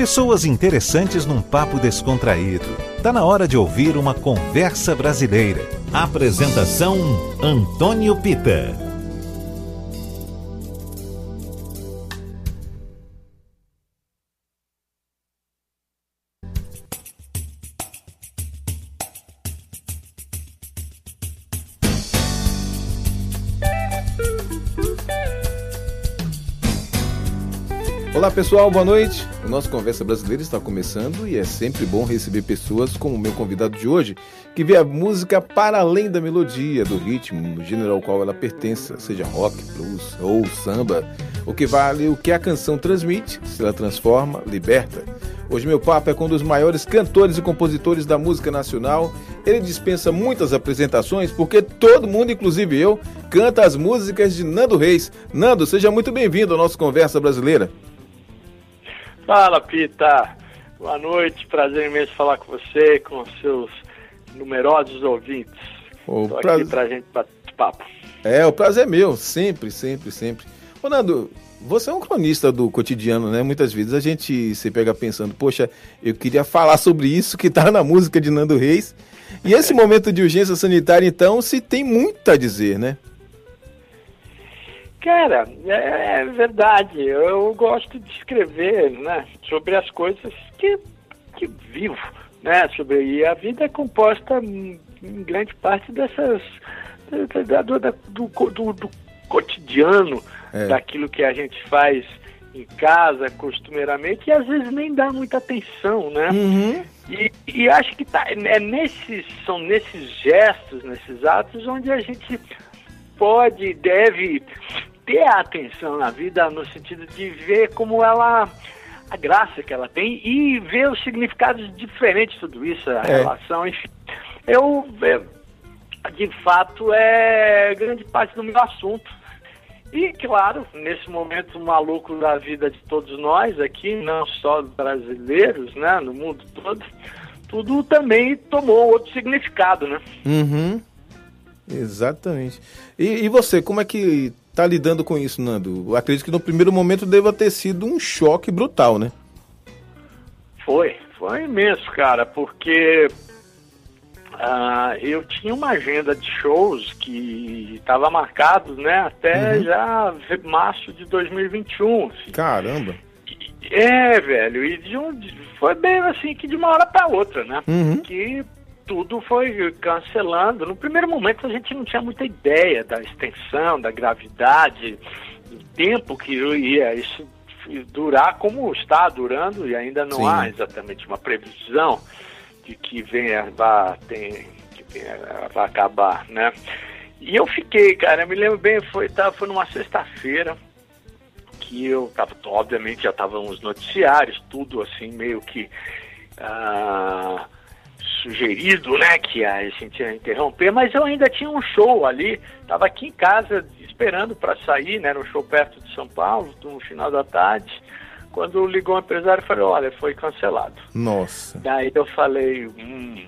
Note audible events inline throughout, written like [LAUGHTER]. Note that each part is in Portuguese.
Pessoas interessantes num papo descontraído. Tá na hora de ouvir uma conversa brasileira. Apresentação Antônio Pita. Olá pessoal, boa noite. O nosso Conversa Brasileira está começando e é sempre bom receber pessoas como o meu convidado de hoje, que vê a música para além da melodia, do ritmo, gênero ao qual ela pertence, seja rock, blues ou samba. O que vale o que a canção transmite, se ela transforma, liberta. Hoje meu papo é com um dos maiores cantores e compositores da música nacional. Ele dispensa muitas apresentações porque todo mundo, inclusive eu, canta as músicas de Nando Reis. Nando, seja muito bem-vindo ao nosso Conversa Brasileira. Fala, Pita. Boa noite, prazer imenso falar com você, com seus numerosos ouvintes. O Tô prazer... aqui pra gente bater papo. É, o prazer é meu, sempre, sempre, sempre. Ô, Nando, você é um cronista do cotidiano, né? Muitas vezes a gente se pega pensando, poxa, eu queria falar sobre isso que tá na música de Nando Reis. E esse [LAUGHS] momento de urgência sanitária, então, se tem muito a dizer, né? Cara, é, é verdade. Eu gosto de escrever né, sobre as coisas que, que vivo. Né, sobre, e a vida é composta em, grande parte dessas. Da, do, da, do, do, do, cotidiano, é. daquilo que a gente faz em casa, costumeiramente, e às vezes nem dá muita atenção, né? Uhum. E, e, acho que tá, é nesses, são nesses gestos, nesses atos, onde a gente pode, deve ter a atenção na vida no sentido de ver como ela a graça que ela tem e ver os significados diferentes de tudo isso, a é. relação, enfim. Eu, de fato, é grande parte do meu assunto. E, claro, nesse momento maluco da vida de todos nós aqui, não só brasileiros, né, no mundo todo, tudo também tomou outro significado, né? Uhum. Exatamente. E, e você, como é que tá lidando com isso, Nando? Eu acredito que no primeiro momento deva ter sido um choque brutal, né? Foi, foi imenso, cara, porque uh, eu tinha uma agenda de shows que estava marcado, né, até uhum. já março de 2021. Assim. Caramba! É, velho, e de um, foi bem assim que de uma hora para outra, né? Uhum. Que tudo foi cancelando. No primeiro momento a gente não tinha muita ideia da extensão, da gravidade, do tempo que ia isso durar como está durando e ainda não Sim. há exatamente uma previsão de que venha vai, tem, que venha, vai acabar, né? E eu fiquei, cara, eu me lembro bem, foi, tá, foi numa sexta-feira que eu tava, obviamente já estavam os noticiários, tudo assim, meio que. Uh, sugerido, né, que a gente ia interromper, mas eu ainda tinha um show ali, estava aqui em casa esperando para sair, né, no show perto de São Paulo, no final da tarde, quando ligou o empresário e falou, olha, foi cancelado. Nossa. Daí eu falei, hum,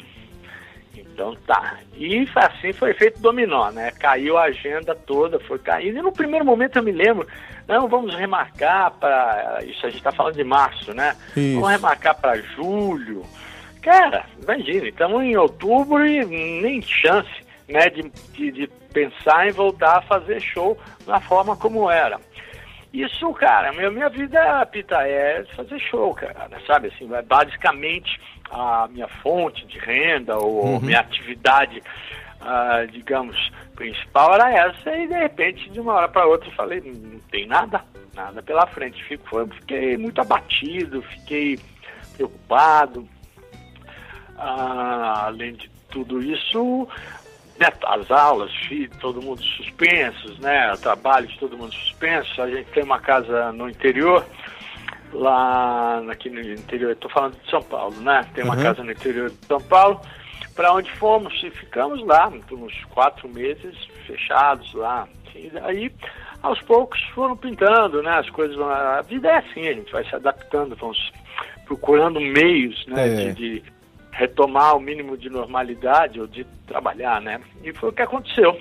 então tá. E assim foi feito dominó, né? Caiu a agenda toda, foi caindo. E no primeiro momento eu me lembro, não, vamos remarcar para. Isso a gente está falando de março, né? Isso. Vamos remarcar para julho. Cara, imagina, estamos em outubro e nem chance né, de, de, de, pensar em voltar a fazer show na forma como era. Isso, cara, minha, minha vida, Pita, é fazer show, cara, sabe? Assim, é basicamente a minha fonte de renda ou uhum. minha atividade, uh, digamos, principal era essa e de repente, de uma hora para outra, eu falei, não tem nada, nada pela frente. Fico, fiquei muito abatido, fiquei preocupado, ah, além de tudo isso, né, as aulas, todo mundo suspensos, né, trabalhos, todo mundo suspenso. A gente tem uma casa no interior, lá aqui no interior, estou falando de São Paulo, né? Tem uma uhum. casa no interior de São Paulo, para onde fomos e ficamos lá, uns quatro meses fechados lá. E daí, aos poucos, foram pintando, né? As coisas, a vida é assim, a gente vai se adaptando, vamos procurando meios, né? É. De, de retomar o mínimo de normalidade ou de trabalhar, né? E foi o que aconteceu.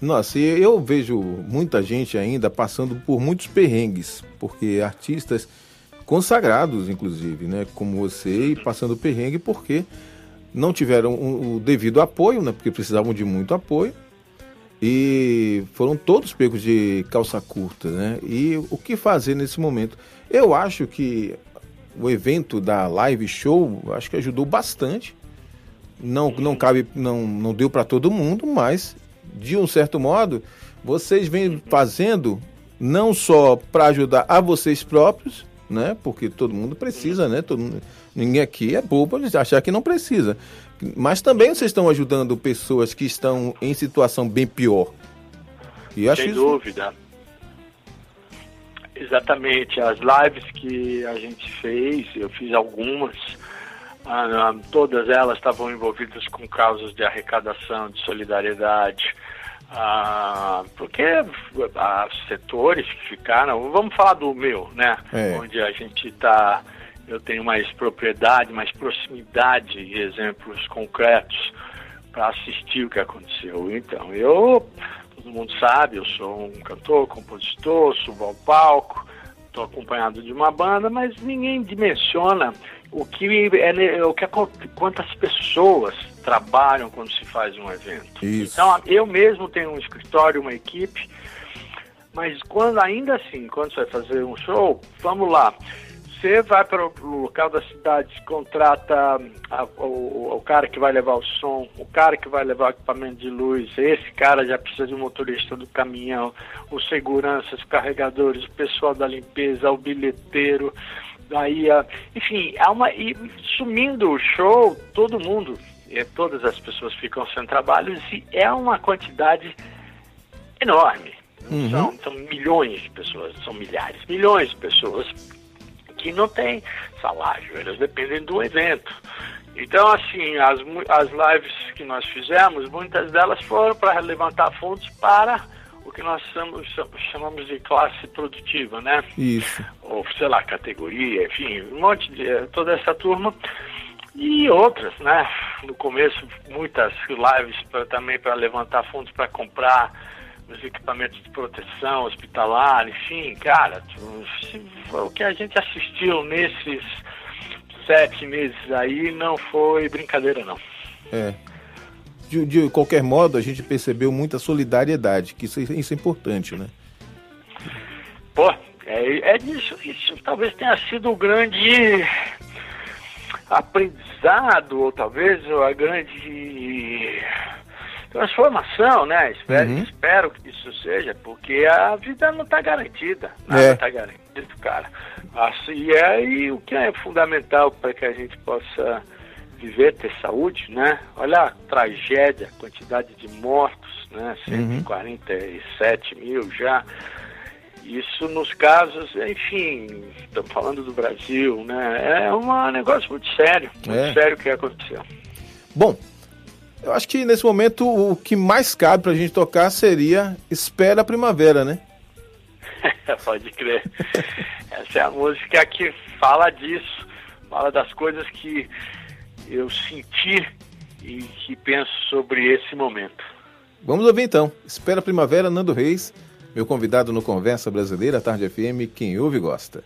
Nossa, eu vejo muita gente ainda passando por muitos perrengues, porque artistas consagrados, inclusive, né? Como você passando perrengue porque não tiveram o devido apoio, né? Porque precisavam de muito apoio e foram todos pegos de calça curta, né? E o que fazer nesse momento? Eu acho que o evento da live show, acho que ajudou bastante. Não, não cabe, não, não deu para todo mundo, mas de um certo modo, vocês vêm fazendo não só para ajudar a vocês próprios, né? Porque todo mundo precisa, né? Todo mundo, ninguém aqui é bobo de achar que não precisa. Mas também vocês estão ajudando pessoas que estão em situação bem pior. E Sem isso... dúvida. Exatamente. As lives que a gente fez, eu fiz algumas, ah, todas elas estavam envolvidas com causas de arrecadação, de solidariedade. Ah, porque há setores que ficaram. Vamos falar do meu, né? É. Onde a gente está eu tenho mais propriedade, mais proximidade e exemplos concretos para assistir o que aconteceu. Então, eu, todo mundo sabe, eu sou um cantor, compositor, subo ao palco, estou acompanhado de uma banda, mas ninguém dimensiona o que é o que quantas pessoas trabalham quando se faz um evento. Isso. Então, eu mesmo tenho um escritório, uma equipe, mas quando ainda assim, quando você vai fazer um show, vamos lá você vai para o local da cidade, contrata a, o, o, cara que vai levar o som, o cara que vai levar o equipamento de luz, esse cara já precisa de um motorista do caminhão, os seguranças, os carregadores, o pessoal da limpeza, o bilheteiro, daí, enfim, há uma, e sumindo o show, todo mundo, e todas as pessoas ficam sem trabalho, e é uma quantidade enorme. Uhum. São, são milhões de pessoas, são milhares, milhões de pessoas que não tem salário, elas dependem do evento. Então, assim, as, as lives que nós fizemos, muitas delas foram para levantar fundos para o que nós chamamos, chamamos de classe produtiva, né? Isso. Ou, sei lá, categoria, enfim, um monte de. Eh, toda essa turma. E outras, né? No começo, muitas lives pra, também para levantar fundos para comprar os equipamentos de proteção hospitalar, enfim, cara, o que a gente assistiu nesses sete meses aí não foi brincadeira, não. É. De, de qualquer modo, a gente percebeu muita solidariedade, que isso, isso é importante, né? Pô, é, é disso, isso talvez tenha sido o grande aprendizado, ou talvez a grande transformação, né? Espero, uhum. espero que isso seja, porque a vida não está garantida. Nada está é. garantido, cara. Assim, e aí o que é fundamental para que a gente possa viver, ter saúde, né? Olha a tragédia, a quantidade de mortos, né? 147 uhum. mil já. Isso nos casos, enfim, estamos falando do Brasil, né? É um negócio muito sério, muito é. sério o que aconteceu. Bom, eu acho que nesse momento o que mais cabe pra gente tocar seria Espera a Primavera, né? [LAUGHS] Pode crer. Essa é a música que fala disso, fala das coisas que eu senti e que penso sobre esse momento. Vamos ouvir então. Espera a Primavera, Nando Reis, meu convidado no Conversa Brasileira, Tarde FM, quem ouve gosta.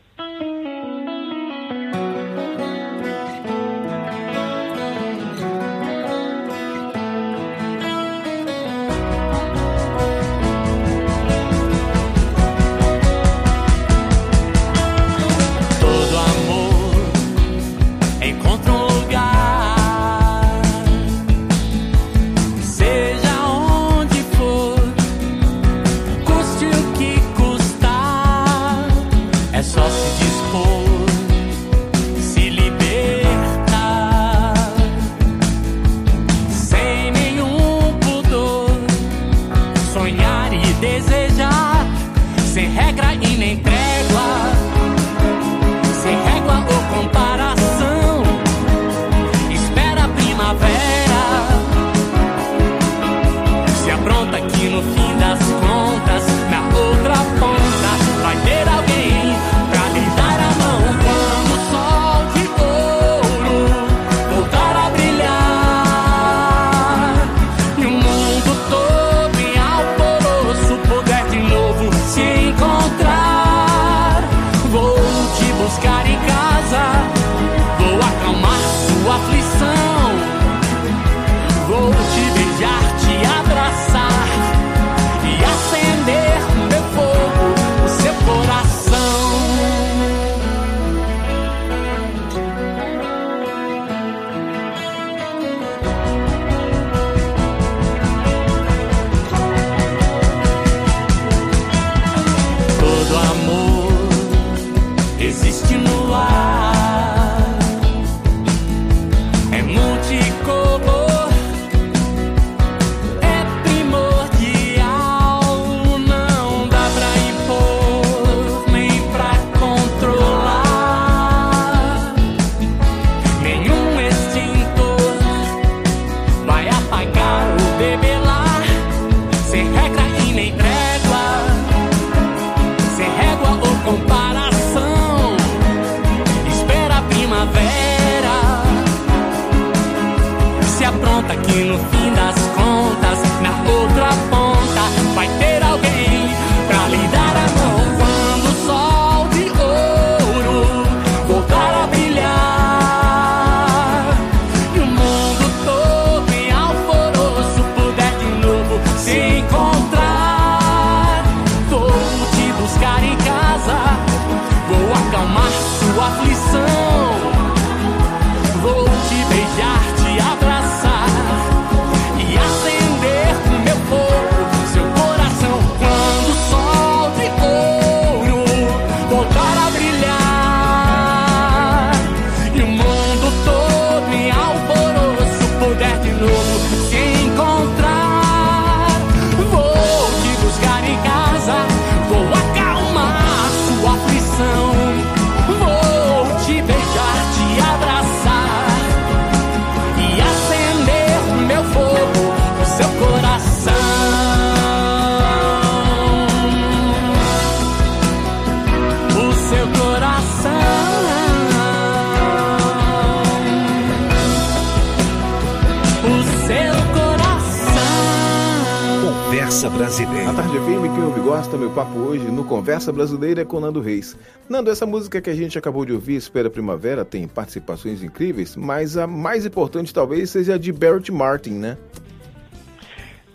Conversa Na Brasileira. tarde firme, quem ouve gosta, meu papo hoje no Conversa Brasileira é com Nando Reis. Nando, essa música que a gente acabou de ouvir, Espera Primavera, tem participações incríveis, mas a mais importante talvez seja a de Barrett Martin, né?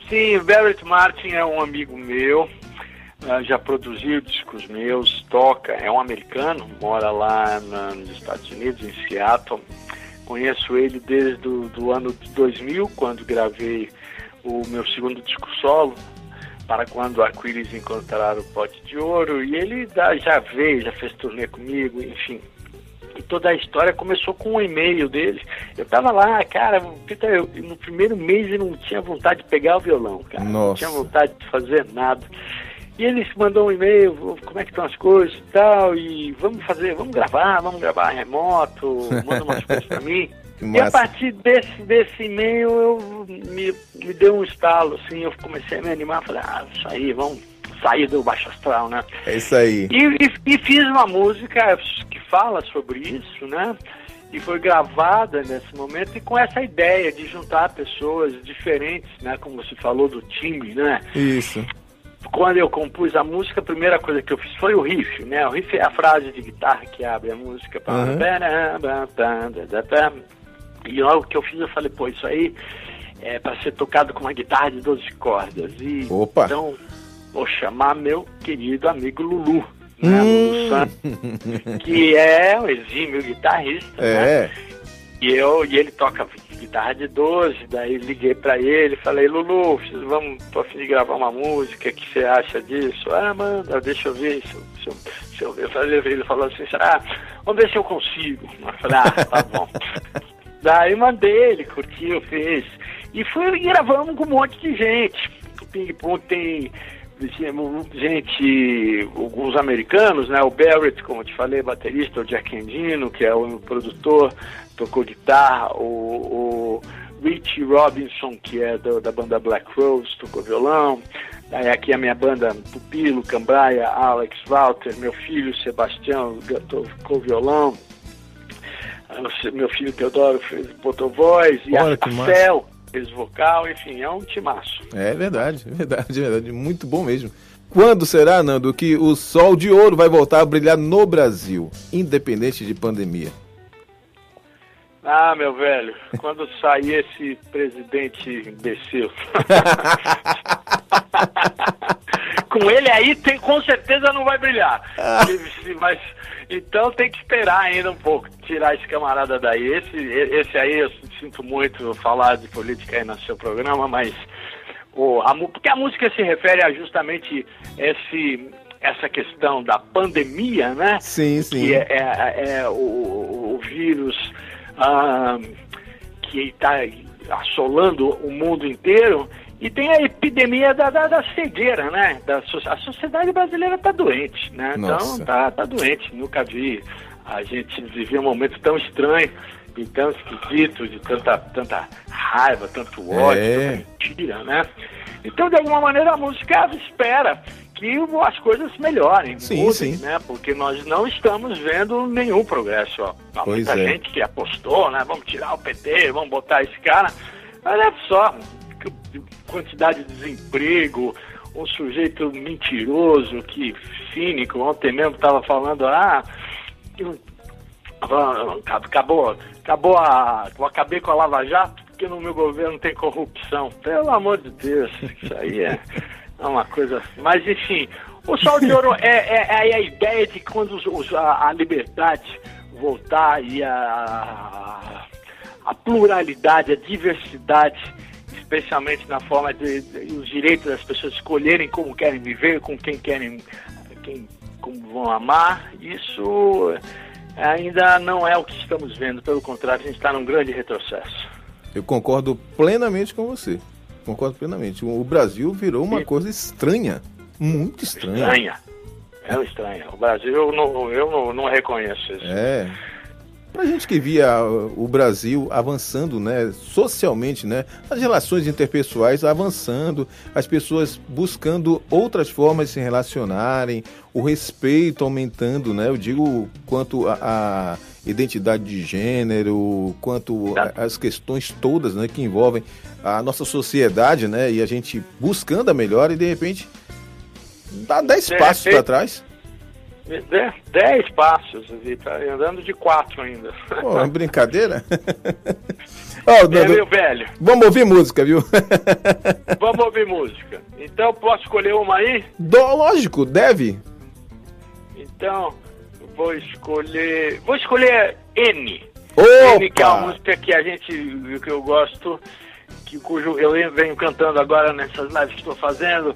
Sim, o Barrett Martin é um amigo meu, ah, já produziu discos meus, toca, é um americano, mora lá nos Estados Unidos, em Seattle. Conheço ele desde o do ano de 2000, quando gravei o meu segundo disco solo, para quando a Aquiles encontraram o pote de ouro, e ele já veio, já fez turnê comigo, enfim. E toda a história começou com um e-mail dele. Eu tava lá, cara, Peter, eu- no primeiro mês eu não tinha vontade de pegar o violão, cara. Não Nossa. tinha vontade de fazer nada. E ele mandou um e-mail, como é que estão as coisas e tal, e vamos fazer, vamos gravar, vamos gravar remoto, manda umas coisas pra mim. [LAUGHS] E a partir desse, desse e-mail eu me, me deu um estalo, assim, eu comecei a me animar, falei, ah, isso aí, vamos sair do baixo astral, né? É isso aí. E, e- e fiz uma música que fala sobre isso, né? E foi gravada nesse momento e com essa ideia de juntar pessoas diferentes, né? Como você falou do time, né? Isso. Quando eu compus a música, a primeira coisa que eu fiz foi o riff, né? O riff é a frase de guitarra que abre a música. Uhum. E logo que eu fiz, eu falei, pô, isso aí é para ser tocado com uma guitarra de 12 cordas. E Opa. então vou chamar meu querido amigo Lulu, né? Hum. Lulu Santos, que é um exímio guitarrista, né? É. E, eu, e ele toca guitarra de 12, daí liguei pra ele falei, Lulu, vamos tô a fim de gravar uma música, o que você acha disso? Ah, manda, deixa eu ver se eu, se eu, se eu. Eu falei, ele falou assim, ah, vamos ver se eu consigo. Eu falei, ah, tá bom. [LAUGHS] daí mandei, ele curtiu, fez. E fui e gravamos com um monte de gente. O Ping Pong tem gente, alguns americanos, né? O Barrett, como eu te falei, baterista, o Jack Endino, que é o produtor, tocou guitarra, o, o Richie Robinson, que é do, da banda Black Rose, tocou violão. Aí aqui a minha banda Pupilo, Cambraia, Alex Walter, meu filho Sebastião tocou violão. Meu filho Teodoro fez botou voz e Olha, a. Cel fez vocal, enfim, é um timaço. É verdade, é verdade, é verdade. Muito bom mesmo. Quando será, Nando, que o sol de ouro vai voltar a brilhar no Brasil, independente de pandemia? Ah, meu velho, quando sair esse presidente imbecil. [LAUGHS] Com ele aí, tem, com certeza não vai brilhar. Se- Mas, então tem que esperar ainda um pouco, tirar esse camarada daí. Esse, esse aí, eu sinto muito falar de política aí no seu programa, mas o, a, porque a música se refere a justamente esse essa questão da pandemia, né? Sim, sim. Que é, é, é o, o, vírus ah, que está assolando o mundo inteiro. E tem a epidemia da, da, da cegueira, né? Da, a sociedade brasileira está doente, né? Então, Nossa. Então, tá, tá doente. Nunca vi a gente viver um momento tão estranho e tão esquisito, de tanta, tanta raiva, tanto ódio, É. tanta mentira, né? Então, de alguma maneira, a música espera que as coisas melhorem, Sim, mudem, sim. né? Porque nós não estamos vendo nenhum progresso. Ó. Há Pois muita é. gente que apostou, né? Vamos tirar o PT, vamos botar esse cara. Olha só, que quantidade de desemprego, um sujeito mentiroso, que cínico, ontem mesmo estava falando, ah, ah, acabou, acabou a. Acabei com a Lava Jato porque no meu governo tem corrupção. Pelo amor de Deus, isso aí é, é uma coisa. Mas enfim, o sol de ouro é, é- é a ideia de quando os- os- a, a liberdade voltar e a, a pluralidade, a diversidade, especialmente na forma de, de- os direitos das pessoas escolherem como querem viver, com quem querem, quem, como vão amar, isso ainda não é o que estamos vendo. Pelo contrário, a gente está num grande retrocesso. Eu concordo plenamente com você. Concordo plenamente. O Brasil virou uma coisa estranha. Muito estranha. Estranha. É estranha. O Brasil, eu não, eu não, não reconheço isso. É. Pra gente que via o Brasil avançando, né, socialmente, né, as relações interpessoais avançando, as pessoas buscando outras formas de se relacionarem, o respeito aumentando, né, eu digo quanto a, a identidade de gênero, quanto as questões todas, né, que envolvem a nossa sociedade, né, e a gente buscando a melhora e de repente dá dez De passos para trás. De- Dez passos, Vitor, andando de quatro ainda. Pô, [LAUGHS] é brincadeira? [LAUGHS] Ó, É, meu velho, Vamos ouvir música, viu? [LAUGHS] vamos ouvir música. Então, posso escolher uma aí? Dó, lógico, deve. Então, vou escolher. Vou escolher N. N, que é uma Opa! música que a gente. que eu gosto, que, cujo eu venho cantando agora nessas lives que estou fazendo.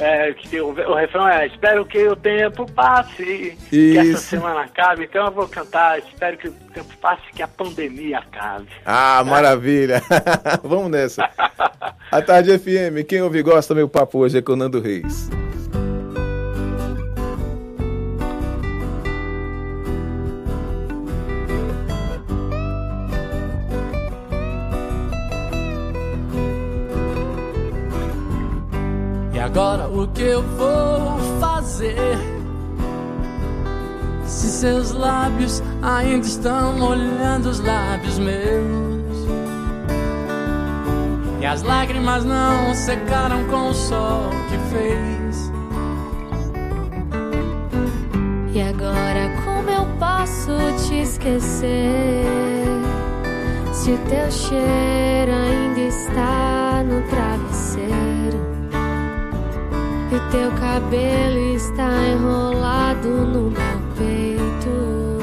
É, que o, o refrão é Espero que o tempo passe, que essa Isso. semana acabe. Então eu vou cantar Espero que o tempo passe, que a pandemia acabe. Ah, maravilha! [LAUGHS] Vamos nessa. [LAUGHS] A Tarde FM, quem ouve e gosta, meu papo hoje é com Nando Reis. Agora o que eu vou fazer? Se seus lábios ainda estão molhando os lábios meus. E as lágrimas não secaram com o sol que fez. E agora como eu posso te esquecer? Se teu cheiro ainda está no travesseiro E teu cabelo está enrolado no meu peito.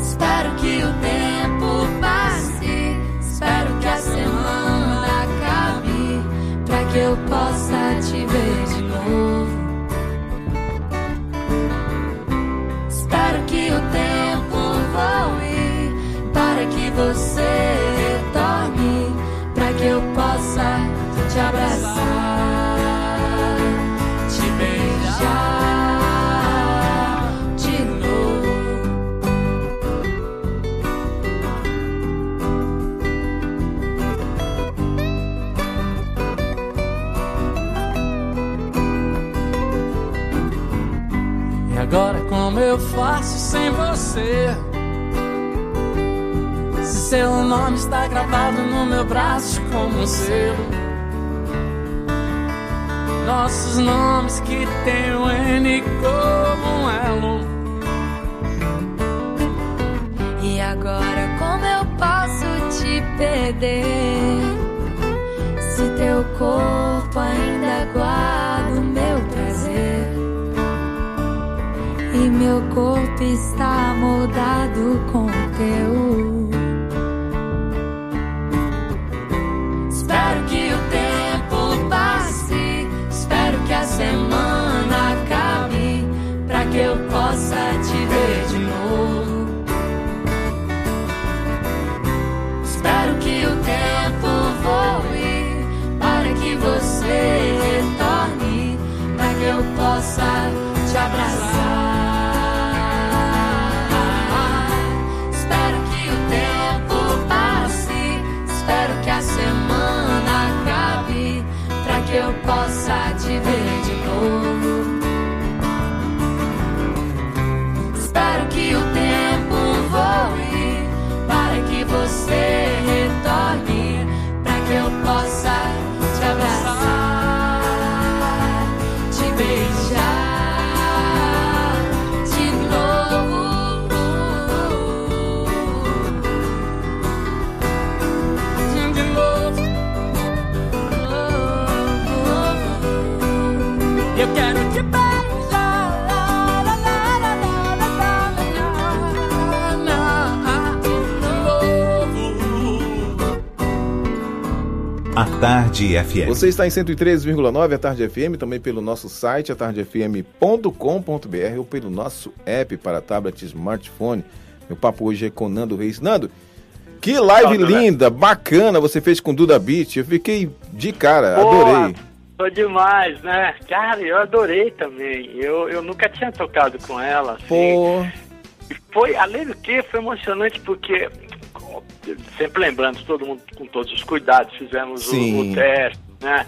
Espero que o tempo passe, espero que a semana acabe, Pra que eu possa te ver de novo. Espero que o tempo voe, Para que você te abraçar Te beijar de novo E agora como eu faço sem você? Se seu nome está gravado no meu braço como um selo. Nossos nomes que tem o N como um elo. E agora como eu posso te perder? Se teu corpo ainda guarda o meu prazer E meu corpo está moldado com teu Tarde FM. Você está em 103,9 a Tarde FM, também pelo nosso site, atardefm.com.br ou pelo nosso app para tablet e smartphone. Meu papo hoje é com Nando Reis. Nando, que live linda, né? bacana você fez com Duda Beat. Eu fiquei de cara, Boa, adorei. Foi demais, né? Cara, eu adorei também. Eu, eu nunca tinha tocado com ela. Assim. Pô. Foi, além do que, foi emocionante porque sempre lembrando, todo mundo com todos os cuidados, fizemos o, o, teste, né?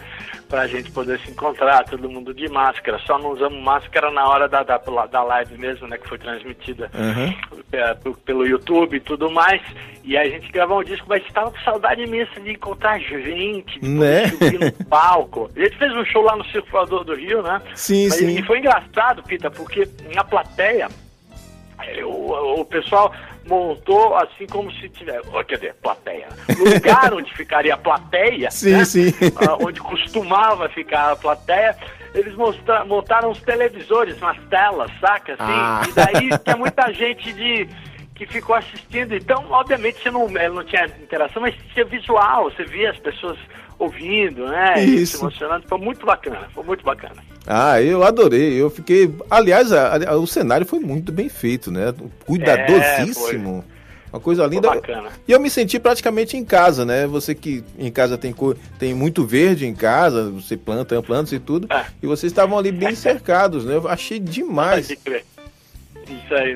Pra gente poder se encontrar, todo mundo de máscara. Só não usamos máscara na hora da, da, da live mesmo, né? Que foi transmitida uhum. é, pelo YouTube e tudo mais. E aí a gente gravou um disco, mas estava com saudade imensa de encontrar gente, de né? subir no [LAUGHS] palco. A gente fez um show lá no Circulador do Rio, né? Sim, mas, sim. E foi engraçado, Pita, porque na plateia, o, o pessoal montou assim como se tivesse, quer dizer, plateia. Lugar onde ficaria a plateia, sim, né? sim. Uh, onde costumava ficar a plateia, eles mostra, montaram os televisores nas telas, saca? Assim, ah. E daí tinha muita gente de que ficou assistindo. Então, obviamente, você não, não tinha interação, mas tinha visual, você via as pessoas ouvindo, né? Isso. Se emocionando. Foi muito bacana, foi muito bacana. Ah, eu adorei. Eu fiquei. Aliás, a, a, o cenário foi muito bem feito, né? Cuidadosíssimo. É, uma coisa linda. bacana. E eu me senti praticamente em casa, né? Você que em casa tem, tem muito verde em casa, você planta plantas e tudo. É. E vocês estavam ali bem cercados, né? Eu achei demais. Isso aí,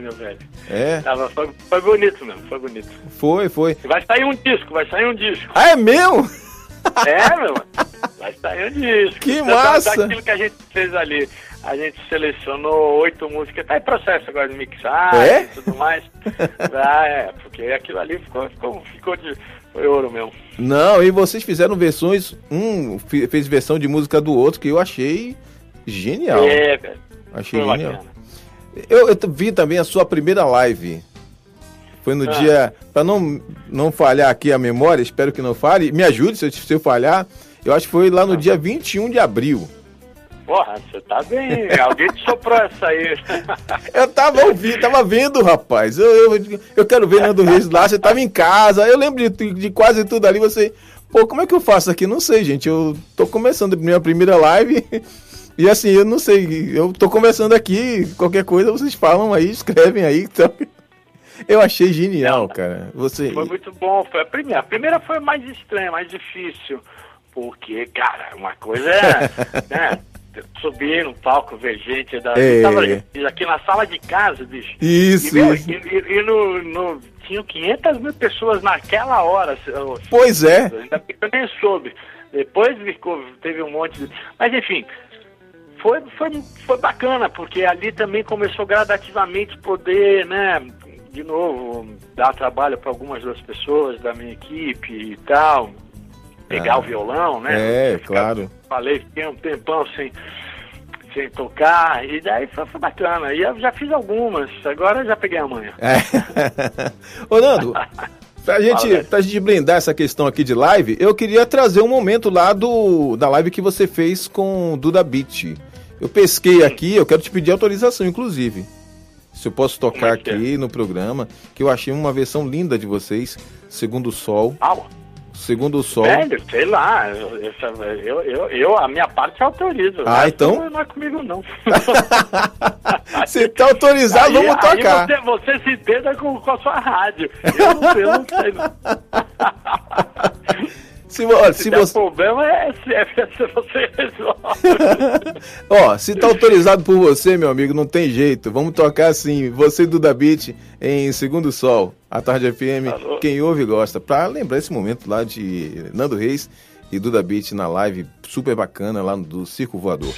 meu velho. É. Tava, foi, foi bonito mesmo, foi bonito. Foi, foi. Vai sair um disco, vai sair um disco. Ah, é mesmo? É, meu. Vai sair disco. Que massa! Daquilo que a gente fez ali. A gente selecionou oito músicas. Tá em processo agora de mixar é? e tudo mais. [LAUGHS] ah, é, porque aquilo ali ficou, ficou, ficou de. Foi ouro mesmo. Não, e vocês fizeram versões. Um fez versão de música do outro que eu achei genial. É, velho. Achei Foi genial. Eu, eu, vi também a sua primeira live. Foi no ah. dia. Para não, não falhar aqui a memória, espero que não fale. Me ajude se eu, se eu falhar. Eu acho que foi lá no ah. dia 21 de abril. Porra, você tá bem. Alguém te soprou essa aí. [LAUGHS] eu tava ouvindo, tava vendo, rapaz. Eu, eu, eu quero ver Nando Reis lá. Você tava em casa. Eu lembro de, de quase tudo ali. Você. Pô, como é que eu faço aqui? Não sei, gente. Eu tô começando a minha primeira live. E assim, eu não sei. Eu tô conversando aqui. Qualquer coisa vocês falam aí, escrevem aí. [LAUGHS] Então... Eu achei genial, cara. Você... Foi muito bom. Foi a primeira. A primeira foi mais estranha, mais difícil. Porque, cara, uma coisa é [LAUGHS] né, subir no palco, ver gente. Da, é. tava aqui na sala de casa, bicho. Isso, e, isso. E, e, no, no, tinham 500 mil pessoas naquela hora. Pois é. Ainda que eu nem soube. Depois ficou, teve um monte de... Mas, enfim, foi, foi, foi bacana, porque ali também começou gradativamente poder, né, de novo, dar trabalho para algumas das pessoas da minha equipe e tal, pegar ah, o violão, né? É, claro. Falei, fiquei um tempão sem, sem tocar, e daí foi, foi bacana. E eu já fiz algumas, agora já peguei a. É. [LAUGHS] Ô, Nando. Pra gente, pra gente blindar essa questão aqui de live, eu queria trazer um momento lá do, da live que você fez com o Duda Beat. Eu pesquei aqui, eu quero te pedir autorização, inclusive. Se eu posso tocar é aqui é? no programa, que eu achei uma versão linda de vocês, Segundo o Sol. Ah, Segundo o Sol. Velho, sei lá, eu, eu, eu, a minha parte autorizo. Ah, então? Não é comigo, não. [LAUGHS] Se tá autorizado, aí, vamos aí tocar. Você, você se entenda com, com a sua rádio. Eu não, eu não sei. [LAUGHS] Se, olha, se, Se, você. problema, é, se, é, se você resolve. [LAUGHS] Ó, se tá autorizado por você, meu amigo, não tem jeito. Vamos tocar assim, você e Duda Beat em Segundo Sol, a Tarde FM. Alô. Quem ouve gosta. Pra lembrar esse momento lá de Nando Reis e Duda Beat na live super bacana lá do Circo Voador.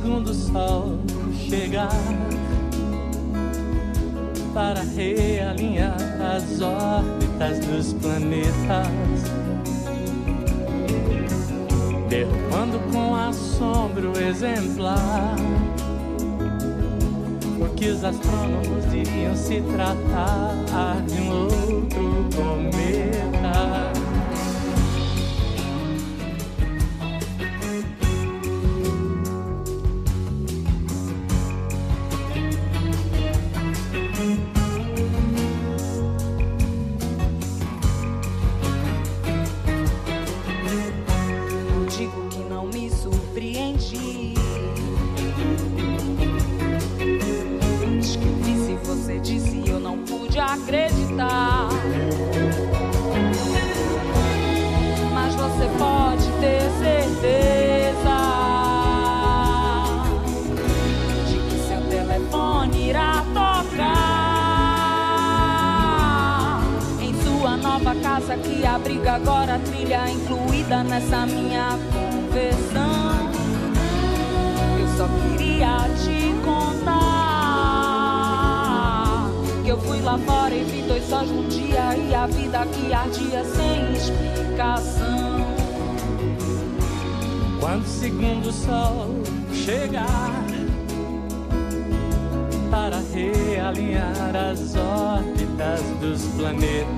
Segundo sol chegar para realinhar as órbitas dos planetas, derrubando com assombro exemplar o que os astrônomos diriam se tratar de um realinhar as órbitas dos planetas,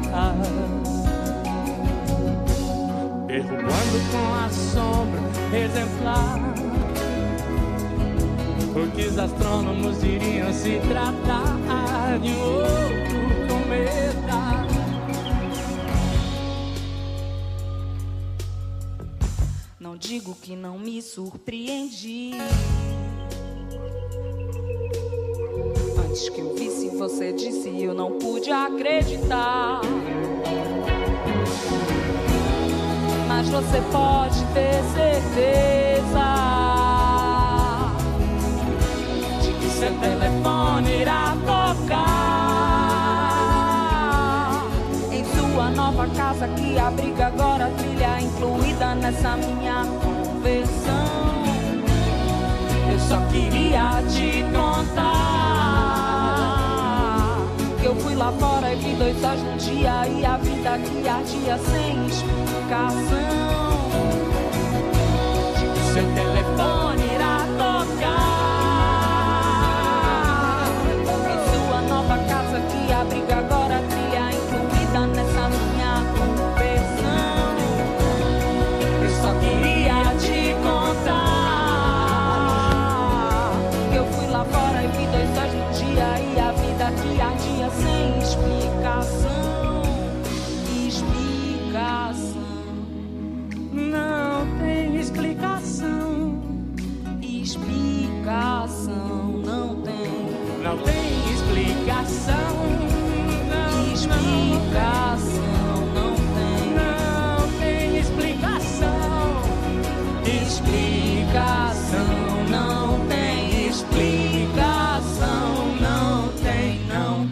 derrubando com assombro exemplar o que os astrônomos diriam se tratar de um outro cometa. Não digo que não me surpreendi. Antes que eu visse, você disse eu não pude acreditar. Mas você pode ter certeza de que seu telefone irá tocar em sua nova casa que abriga agora a trilha incluída nessa minha conversão. Eu só queria te contar lá fora e vi dois sóis num dia e a vida que ardia sem explicação. Não tem explicação. Não, Explicação, não tem. não, não tem explicação. Explicação, não tem. Explicação, não tem, não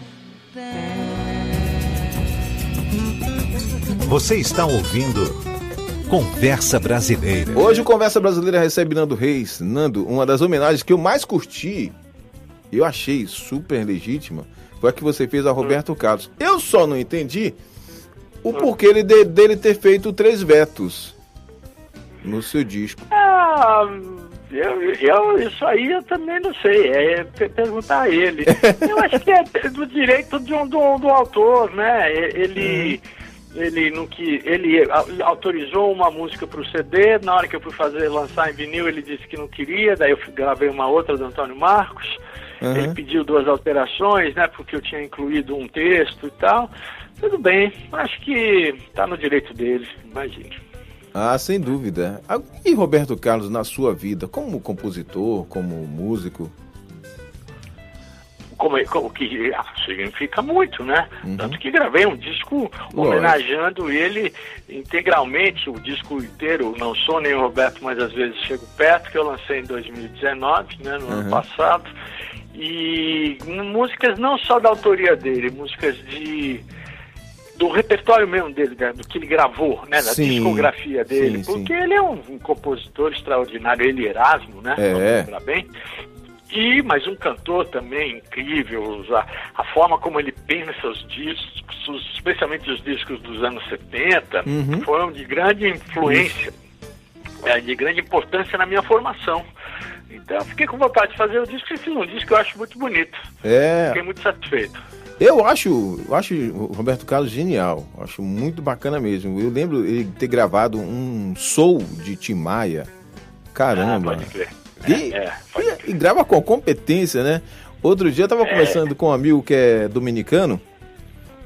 tem. Você está ouvindo Conversa Brasileira. Hoje o Conversa Brasileira recebe Nando Reis. Nando, uma das homenagens que eu mais curti, eu achei super legítima, foi a que você fez a Roberto Carlos. Eu só não entendi o porquê ele de- dele ter feito três vetos no seu disco. Ah, Eu, eu, isso aí eu também não sei, é pe- perguntar a ele. [LAUGHS] Eu acho que é do direito de um, do, do autor, né? Ele, ele, não que, ele autorizou uma música para o CD, na hora que eu fui fazer, lançar em vinil, ele disse que não queria, daí eu gravei uma outra do Antônio Marcos. Uhum. Ele pediu duas alterações, né? Porque eu tinha incluído um texto e tal. Tudo bem, acho que tá no direito dele, imagine. Ah, sem dúvida. Ah, E Roberto Carlos, na sua vida, como compositor, como músico? como, é- como que ah, significa muito, né? Tanto que gravei um disco Lógico. homenageando ele integralmente, o disco inteiro, não sou nem o Roberto, mas às vezes chego perto, que eu lancei em 2019, né, no ano Uhum. passado. E músicas não só da autoria dele, músicas de do repertório mesmo dele, né, do que ele gravou, né, da Sim, discografia dele, sim, porque ele é um, um compositor extraordinário, ele Erasmo, né? É. Vamos lembrar bem. E, mas um cantor também incrível, a, a forma como ele pensa os discos, especialmente os discos dos anos 70, Uhum. foram de grande influência, é, de grande importância na minha formação. Então eu fiquei com vontade de fazer o disco e fiz um disco que eu acho muito bonito. É, Fiquei muito satisfeito. eu acho, eu acho o Roberto Carlos genial. Acho muito bacana mesmo. Eu lembro ele ter gravado um soul de Tim Maia. Caramba. Ah, pode crer. E, É, pode e- e grava com competência, né? Outro dia eu tava É. conversando com um amigo que é dominicano.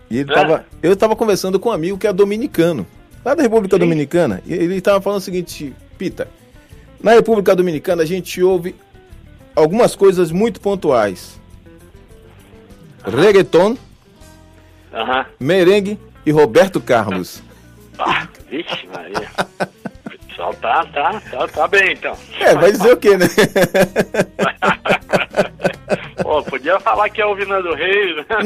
E ele Ah. tava. Eu tava conversando com um amigo que é dominicano, lá da República Sim. Dominicana. E ele tava falando o seguinte, Pita, na República Dominicana a gente ouve algumas coisas muito pontuais. Reggaeton, Aham. merengue e Roberto Carlos. Ah, vixe, Maria. O pessoal tá, tá, tá, tá bem então. É, vai dizer o quê, né? [LAUGHS] Pô, podia falar que é o Vinando Reis. né? [LAUGHS]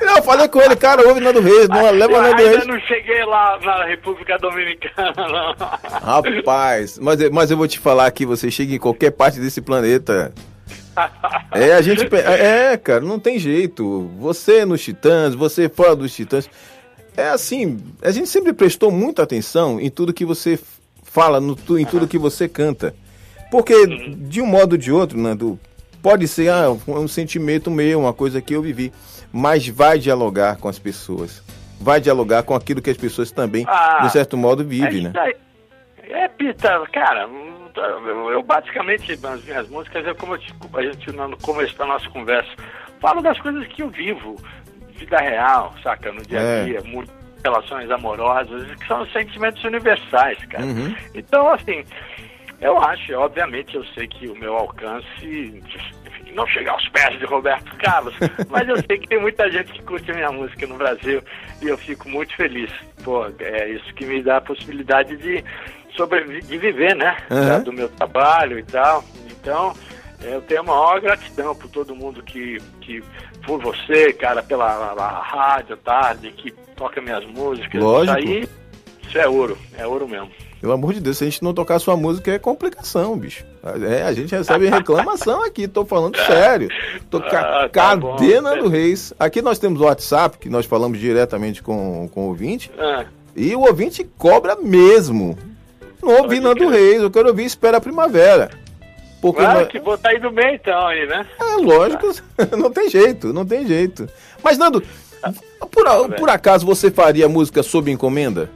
Não, Não, eu falei com ele, cara, ouve Nando Reis, não leva eu Nando ainda Reis. não cheguei lá na República Dominicana, não. Rapaz, mas, eu- mas eu vou te falar que você chega em qualquer parte desse planeta. É, a gente. pe- É, cara, não tem jeito. Você nos Titãs, você fora dos Titãs. É assim, a gente sempre prestou muita atenção em tudo que você fala, no, em tudo que você canta. Porque, de um modo ou de outro, Nando, pode ser ah, um sentimento meu, uma coisa que eu vivi. Mas vai dialogar com as pessoas. Vai dialogar com aquilo que as pessoas também, Ah, de certo modo, É, vivem, né? é Pita, cara, eu, basicamente, nas minhas músicas, é como te- a gente no começo da nossa conversa, falo das coisas que eu vivo, vida real, saca, no dia É. a dia, mu- relações amorosas, que são sentimentos universais, cara. Uhum. Então, assim, eu acho, obviamente, eu sei que o meu alcance enfim, não chega aos pés de Roberto Carlos, [LAUGHS] mas eu sei que tem muita gente que curte a minha música no Brasil e eu fico muito feliz. Pô, é isso que me dá a possibilidade de sobreviver, né? Uhum. Do meu trabalho e tal. Então, eu tenho a maior gratidão por todo mundo que, que por você, cara, pela a rádio, tarde, que toca minhas músicas. Lógico. Isso aí, isso é ouro, é ouro mesmo. Pelo amor de Deus, se a gente não tocar sua música é complicação, bicho. É, a gente recebe reclamação aqui, tô falando sério. Tô ca... Ah, tá bom. Cadena do Reis. Aqui nós temos o WhatsApp, que nós falamos diretamente com, com o ouvinte, Ah, e o ouvinte cobra mesmo. Não ouvi Nando. Reis, eu quero ouvir Espera a Primavera. Porque claro nós- que vou estar indo bem então aí, né? é lógico, [LAUGHS] não tem jeito, não tem jeito. Mas Nando, por, a- por acaso você faria música sob encomenda?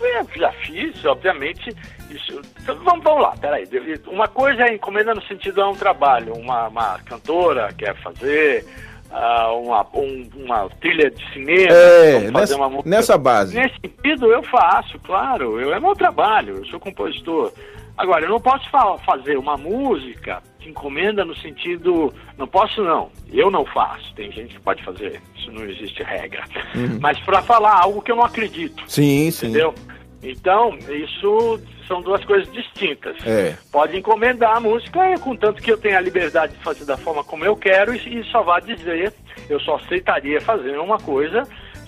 Eu já fiz, obviamente. Isso, então, vamos, vamos lá, peraí. Uma coisa é encomenda no sentido é um trabalho, uma, uma cantora quer fazer, ah, uma, um- uma trilha de cinema, É, nessa, uma música. nessa base. Nesse sentido, eu faço, claro. Eu, é meu trabalho, eu sou compositor. Agora, eu não posso fa- fazer uma música que encomenda no sentido. Não posso, não. Eu não faço. Tem gente que pode fazer. Isso não existe regra. Mas para falar algo que eu não acredito. Sim, sim. Entendeu? Então, isso são duas coisas distintas. É. Pode encomendar a música, é, contanto que eu tenha a liberdade de fazer da forma como eu quero e, e só vá dizer, eu só aceitaria fazer uma coisa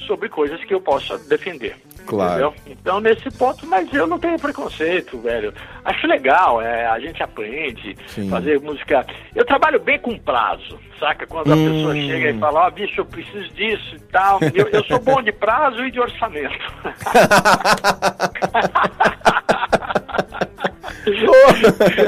sobre coisas que eu possa defender. Claro. Entendeu? Então, nesse ponto, mas eu não tenho preconceito, velho. Acho legal, é, a gente aprende, Sim. fazer música. Eu trabalho bem com prazo, saca? Quando a Hum. pessoa chega e fala, ó, bicho, eu preciso disso e tal. Eu, eu sou bom de prazo e de orçamento. [LAUGHS]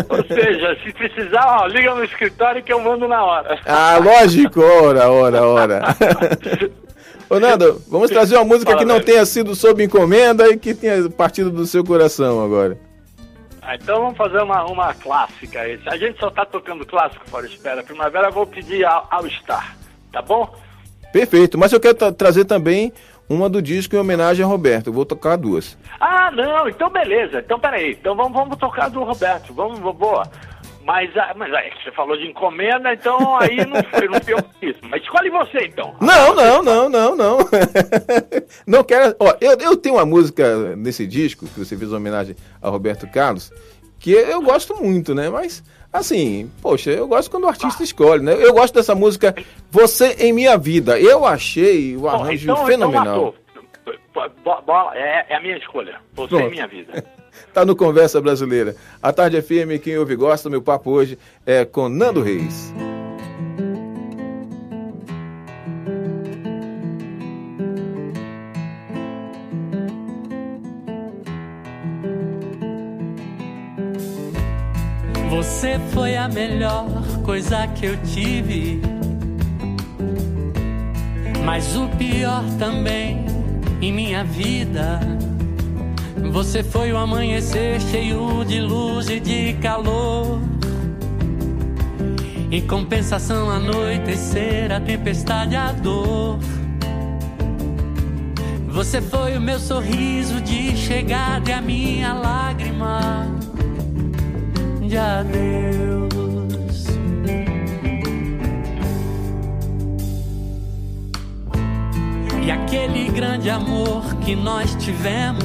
Ou seja, se precisar, ó, liga no escritório que eu mando na hora. Ah, lógico, ora, ora, ora. [LAUGHS] Ô Nando, vamos trazer uma música Fala, que não velho. tenha sido sob encomenda e que tenha partido do seu coração agora. Ah, Então vamos fazer uma, uma clássica. aí. A gente só tá tocando clássico fora espera. Primavera eu vou pedir ao, ao Star, tá bom? Perfeito, mas eu quero tra- trazer também uma do disco em homenagem a Roberto. Eu vou tocar duas. Ah, não, então beleza. Então peraí. Então vamos, vamos tocar do Roberto. Vamos, vamos, boa. Mas, ah, mas aí, você falou de encomenda, então aí não foi, não que fiz. Mas escolhe você então. Não, não, não, não, não. [LAUGHS] não quero. Ó, eu, eu tenho uma música nesse disco que você fez homenagem a Roberto Carlos que eu gosto muito, né? Mas assim, poxa, eu gosto quando o artista escolhe, né? Eu gosto dessa música Você em Minha Vida. Eu achei o Bom, arranjo então, fenomenal. Então, é, é a minha escolha. Você Pronto. é minha vida. [LAUGHS] Tá no Conversa Brasileira. A Tarde FM, quem ouve gosta, meu papo hoje é com Nando Reis. Você foi a melhor coisa que eu tive. Mas o pior também em minha vida. Você foi o amanhecer cheio de luz e de calor. Em compensação, anoitecer, a tempestade, a dor. Você foi o meu sorriso de chegada e a minha lágrima de adeus. E aquele grande amor que nós tivemos,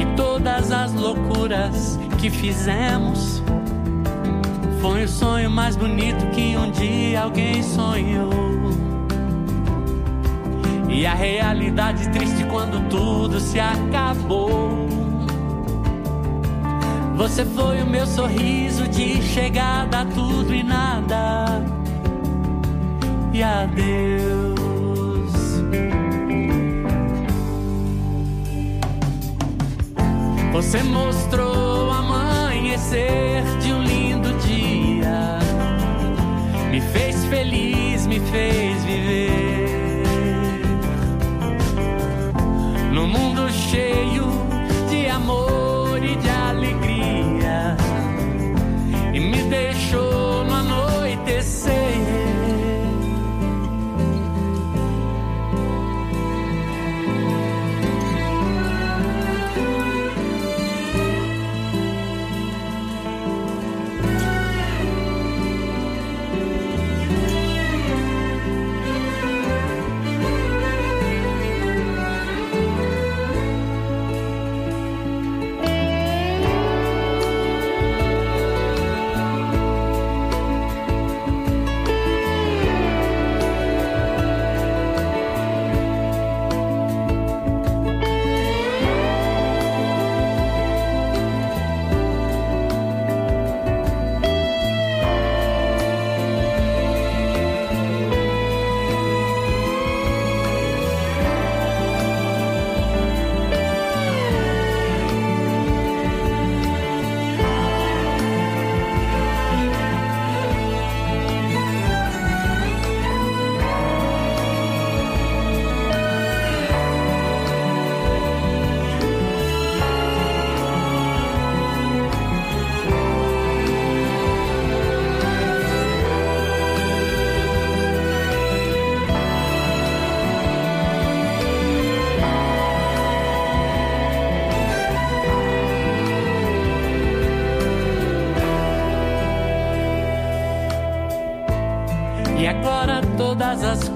e todas as loucuras que fizemos, foi o sonho mais bonito que um dia alguém sonhou. E a realidade triste quando tudo se acabou. Você foi o meu sorriso de chegada tudo e nada. E adeus. Você mostrou amanhecer de um lindo dia. Me fez feliz, me fez viver. No mundo cheio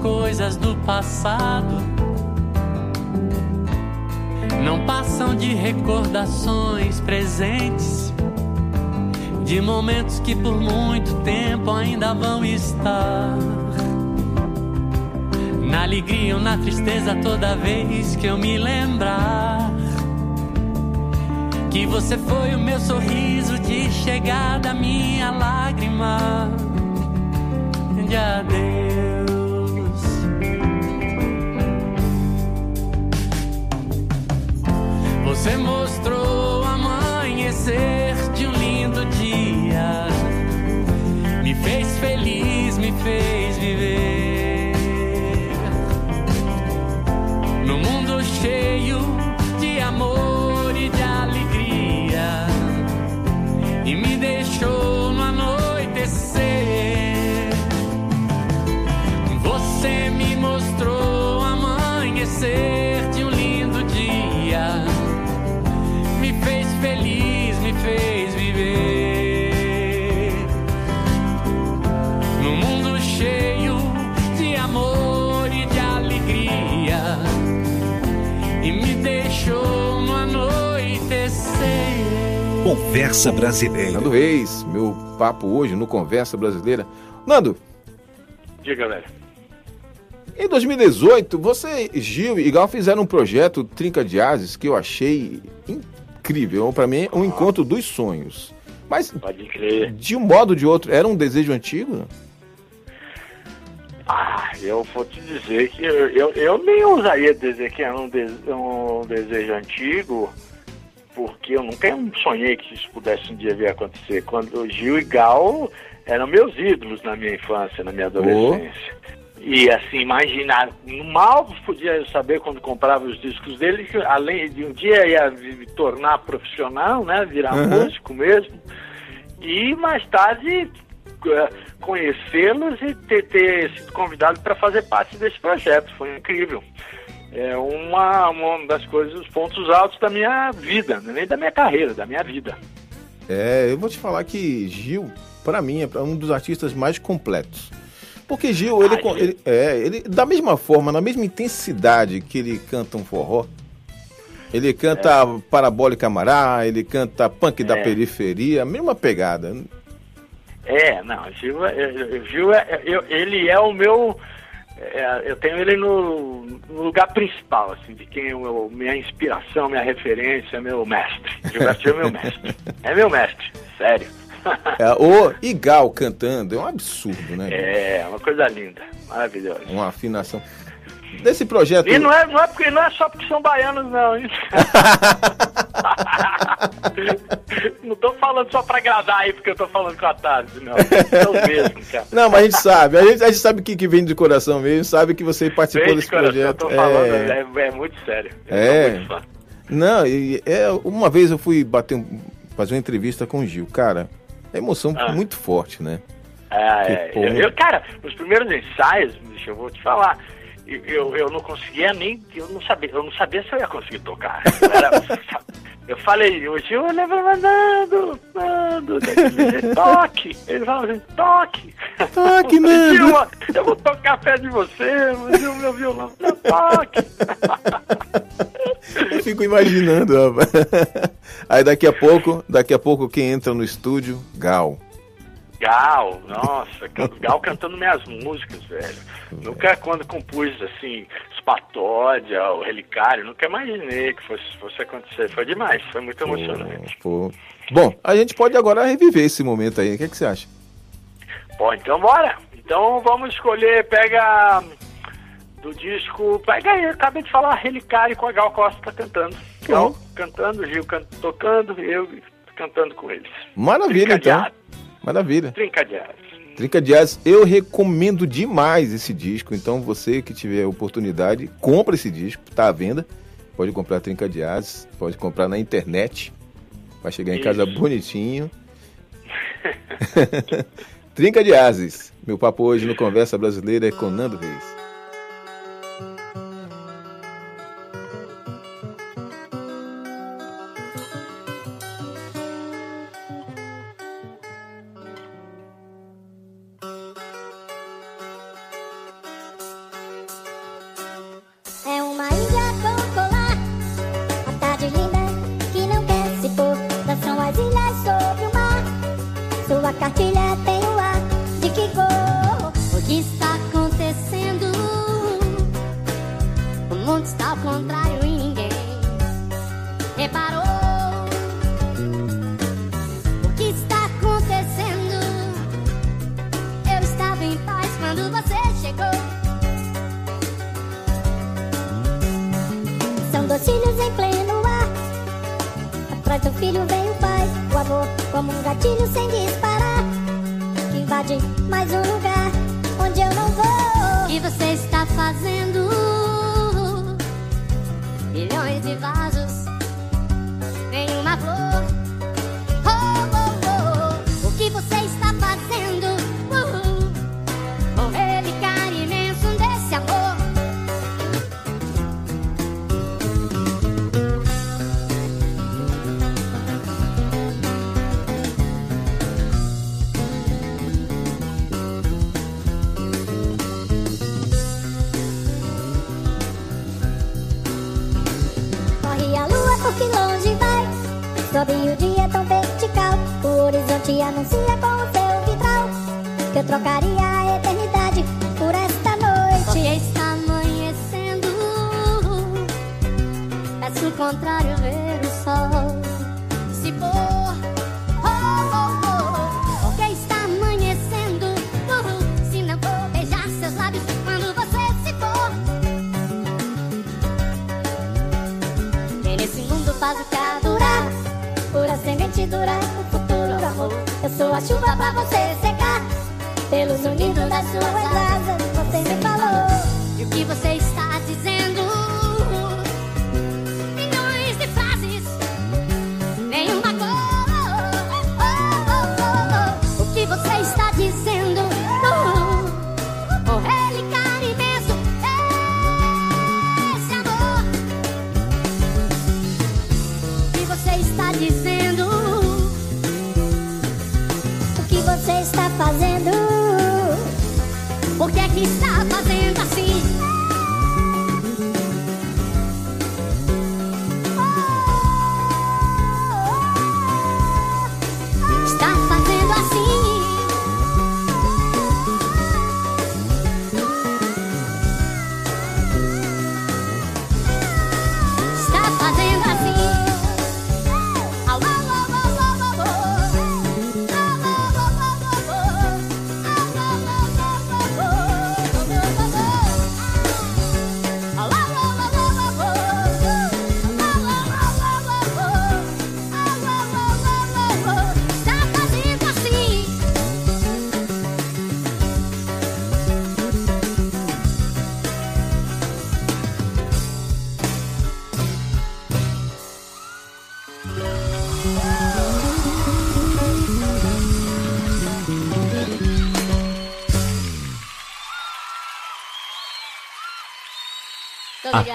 coisas do passado não passam de recordações presentes de momentos que por muito tempo ainda vão estar. Na alegria ou na tristeza toda vez que eu me lembrar que você foi o meu sorriso de chegada, minha lágrima de adeus. Mostrou mostrou amanhecer de um lindo dia. Me fez feliz, me fez. Conversa Brasileira. Nando Reis, meu papo hoje no Conversa Brasileira. Nando, Diga, velho. em 2018, você, Gil e Gal fizeram um projeto Trinca de Ases que eu achei incrível. Para mim, um encontro dos sonhos. Mas, Pode crer. de um modo ou de outro, era um desejo antigo? Ah, eu vou te dizer que eu, eu, eu nem usaria dizer que era um, de- um desejo antigo, porque eu nunca sonhei que isso pudesse um dia vir a acontecer. Quando Gil e Gal eram meus ídolos na minha infância, na minha adolescência. E assim, imaginar, mal podia saber quando comprava os discos dele, que além de um dia ia me tornar profissional, né? Virar Uhum. músico mesmo. E mais tarde eh, conhecê-los e ter, ter sido convidado para fazer parte desse projeto. Foi incrível. É uma, uma das coisas, os pontos altos da minha vida, é nem da minha carreira, da minha vida. É, eu vou te falar que Gil, pra mim, é um dos artistas mais completos. Porque Gil, ele, ele- é, ele, da mesma forma, na mesma intensidade que ele canta um forró, ele canta Parabólica Amará, ele canta Punk da É. Periferia, a mesma pegada. É, não, Gil, é- é- Gil é, eu- ele é o meu. É, eu tenho ele no, no lugar principal, assim, de quem eu, minha inspiração, minha referência, meu mestre. [LAUGHS] Gilberto é meu mestre. É meu mestre, sério. [LAUGHS] É, o Igal cantando, é um absurdo, né? É, uma coisa linda, maravilhosa. Uma afinação. Desse projeto. E não é, não é porque não é só porque são baianos, não. [LAUGHS] [LAUGHS] não tô falando só pra agradar aí porque eu tô falando com a tarde, não. São mesmo, cara. Não, mas a gente sabe, a gente, a gente sabe que, que vem de coração mesmo, sabe que você participou de desse coração, eu projeto. tô falando, É. é, é muito sério. Eu É. muito fã. Não, e é, uma vez eu fui bater um- fazer uma entrevista com o Gil. Cara, é emoção Ah. muito forte, né? É, Que é, porra. eu, eu- cara, nos primeiros ensaios, bicho, eu vou te falar, eu, eu, eu não conseguia nem, eu não sabia, eu não sabia se eu ia conseguir tocar. Eu, era- eu falei, o Gil leva Nando, Nando, toque. Ele falava assim, toque. Toque, [LAUGHS] Eu Nando. "Gil, Eu vou tocar perto de você, mas o meu violão, não, toque. [LAUGHS] Eu fico imaginando. rapaz. Aí daqui a pouco, daqui a pouco quem entra no estúdio, Gal. Gal, nossa, [LAUGHS] Gal cantando minhas músicas, velho. Nunca quando compus assim, Spatódia, o Relicário, nunca imaginei que fosse, fosse acontecer. Foi demais, foi muito emocionante. Pô. Bom, a gente pode agora reviver esse momento aí. O que, é que você acha? Bom, então bora. Então vamos escolher, pega do disco, pega aí, acabei de falar, Relicário com a Gal Costa cantando. Gal cantando, Gil can- tocando, eu cantando com eles. Maravilha, então. Maravilha. Trinca de Ases. Trinca Ases, eu recomendo demais esse disco. Então, você que tiver oportunidade, compra esse disco, tá à venda. Pode comprar Trinca de Ases, pode comprar na internet. Vai chegar em casa Isso. bonitinho. [LAUGHS] Trinca de Ases. Meu papo hoje no Conversa Brasileira é com Nando Reis.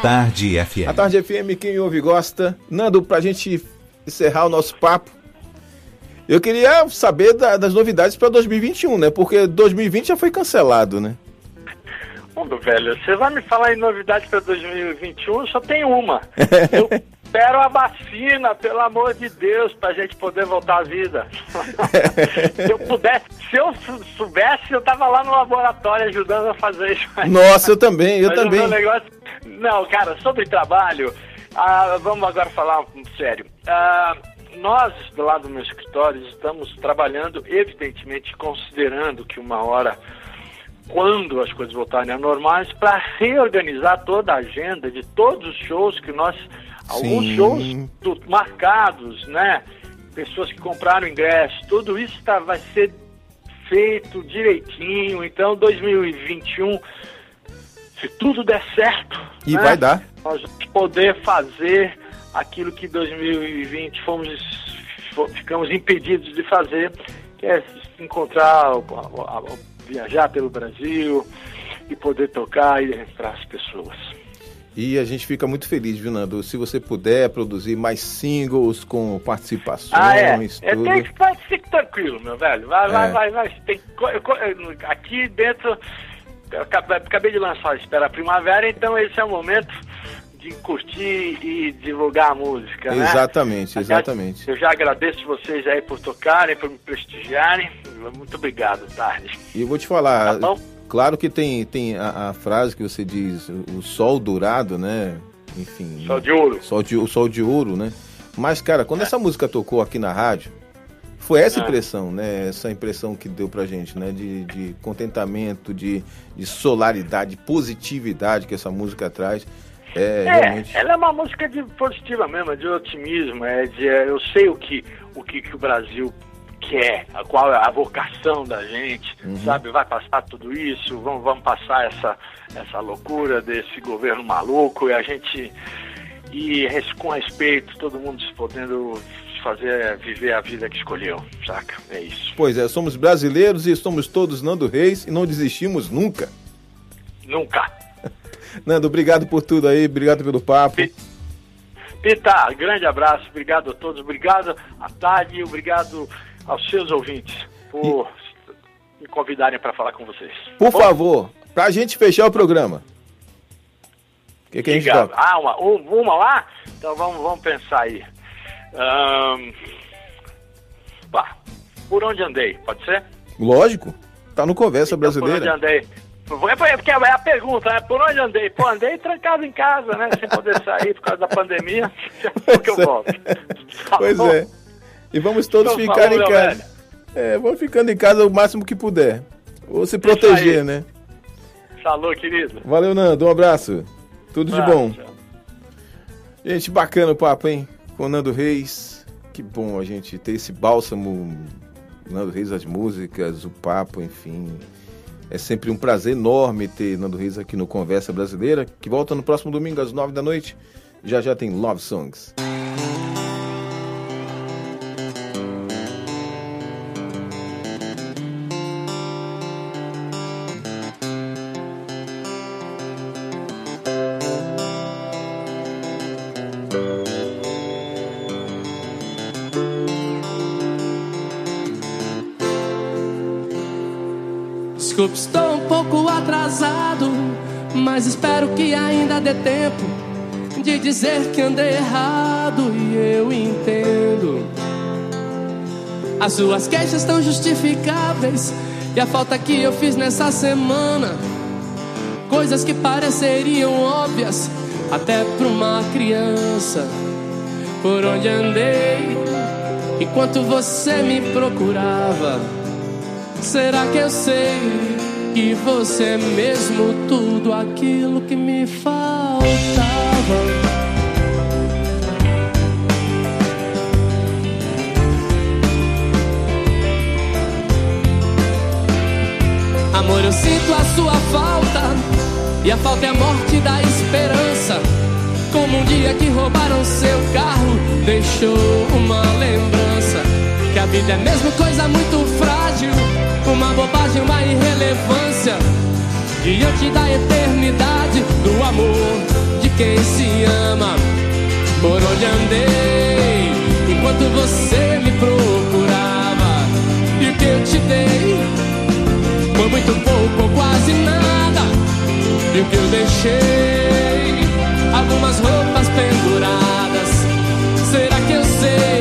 Tarde FM. A Tarde FM, quem ouve e gosta. Nando, pra gente encerrar o nosso papo, eu queria saber da- das novidades pra 2021, né? Porque 2020 já foi cancelado, né? Mundo velho, você vai me falar em novidade para 2021? Só tem uma. [LAUGHS] Eu espero a vacina, pelo amor de Deus, pra gente poder voltar à vida. [LAUGHS] se eu pudesse, se eu sou- soubesse, eu tava lá no laboratório ajudando a fazer isso. Nossa, eu também, eu Mas o também. meu negócio- Não, cara, sobre trabalho, ah, vamos agora falar sério. Ah, nós, do lado do meu escritório, estamos trabalhando, evidentemente, considerando que uma hora, quando as coisas voltarem a normais, para reorganizar toda a agenda de todos os shows que nós. Alguns Sim. shows do- marcados, né? Pessoas que compraram ingresso, tudo isso tá, vai ser feito direitinho. Então, 2021 se tudo der certo. E né, vai dar. Nós vamos poder fazer aquilo que 2020 fomos, fo- ficamos impedidos de fazer, que é se encontrar, viajar pelo Brasil e poder tocar e para as pessoas. E a gente fica muito feliz, viu, Nando? Se você puder produzir mais singles com participações, Ah, é. é tudo. tem que vai, fique tranquilo, meu velho. Vai, vai, É. vai, vai. Tem, co- co- aqui dentro, acabei, de lançar Espera a Primavera, então esse é o momento de curtir e divulgar a música, né? Exatamente, exatamente. Eu já agradeço vocês aí por tocarem, por me prestigiarem. Muito obrigado, Tarde. E eu vou te falar, Tá claro que tem, tem a, a frase que você diz, o sol dourado, né? Enfim. Sol de ouro. Sol de, o sol de ouro, né? Mas, cara, quando essa música tocou aqui na rádio, foi essa É. impressão, né? Essa impressão que deu pra gente, né? De, de contentamento, de, de solaridade, positividade que essa música traz. É, É, realmente. ela é uma música de positiva mesmo, é de otimismo, é de é, eu sei o que o que, que o Brasil quer, a qual é a vocação da gente, Uhum. sabe? Vai passar tudo isso, vamos, vamos passar essa essa loucura desse governo maluco e a gente e res- com respeito, todo mundo se podendo fazer viver a vida que escolheu, saca? É isso. Pois é, somos brasileiros e somos todos Nando Reis e não desistimos nunca. Nunca. [LAUGHS] Nando, obrigado por tudo aí, obrigado pelo papo. Pi- Pita, grande abraço, obrigado a todos, obrigado à tarde, obrigado aos seus ouvintes por me convidarem para falar com vocês. Por Bom, favor, pra gente fechar o programa. O que, que a gente toca? Ah, uma, um- uma lá? Então vamos, vamos pensar aí. Ahn, pá, por onde andei, pode ser? Lógico. Tá no Conversa Então, Por onde Brasileira. andei? É porque é a pergunta, né? Por onde andei? Pô, andei trancado em casa, né? Sem poder sair por causa da pandemia. [LAUGHS] Porque eu volto. Tá Pois bom? é. E vamos todos Então, ficar em casa. É, vamos ficando em casa o máximo que puder. Ou se proteger, aí. né? Falou, querido. Valeu, Nando. Um abraço. Tudo de bom. Gente, bacana o papo, hein? Com Nando Reis. Que bom a gente ter esse bálsamo. Nando Reis, as músicas, o papo, enfim. É sempre um prazer enorme ter Nando Reis aqui no Conversa Brasileira, que volta no próximo domingo às nove da noite. Já já tem Love Songs. Desculpe, estou um pouco atrasado, mas espero que ainda dê tempo de dizer que andei errado e eu entendo. As suas queixas estão justificáveis e a falta que eu fiz nessa semana, coisas que pareceriam óbvias até para uma criança. Por onde andei enquanto você me procurava? Será que eu sei que você mesmo tudo aquilo que me faltava? Amor, eu sinto a sua falta e a falta é a morte da esperança. Como um dia que roubaram seu carro, deixou uma lembrança. Que a vida é mesmo coisa muito frágil, bobagem, uma irrelevância. Diante da eternidade do amor de quem se ama. Por onde andei enquanto você me procurava. E o que eu te dei foi muito pouco ou quase nada. E o que eu deixei? Algumas roupas penduradas. Será que eu sei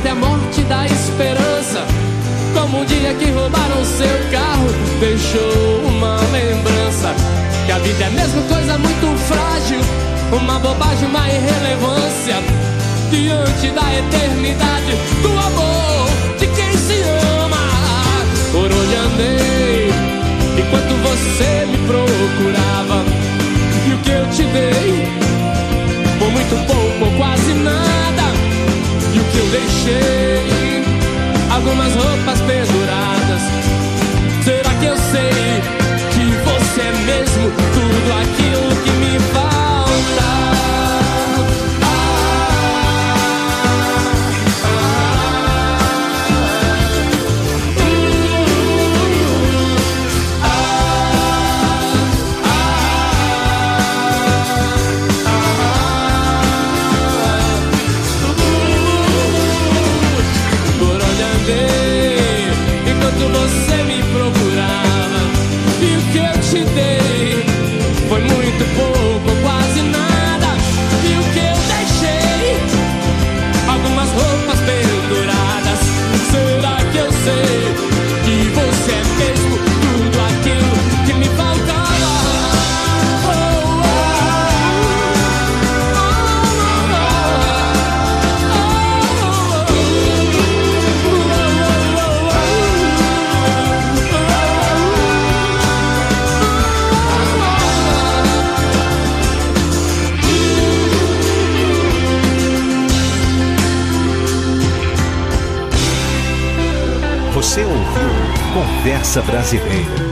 A falta é a morte da esperança. Como um dia que roubaram seu carro, deixou uma lembrança. Que a vida é mesmo coisa muito frágil. Uma bobagem, uma irrelevância. Diante da eternidade do amor de quem se ama. Por onde andei, enquanto você me procurava. E o que eu te dei? Por muito pouco deixei Algumas roupas penduradas Conversa Brasileira.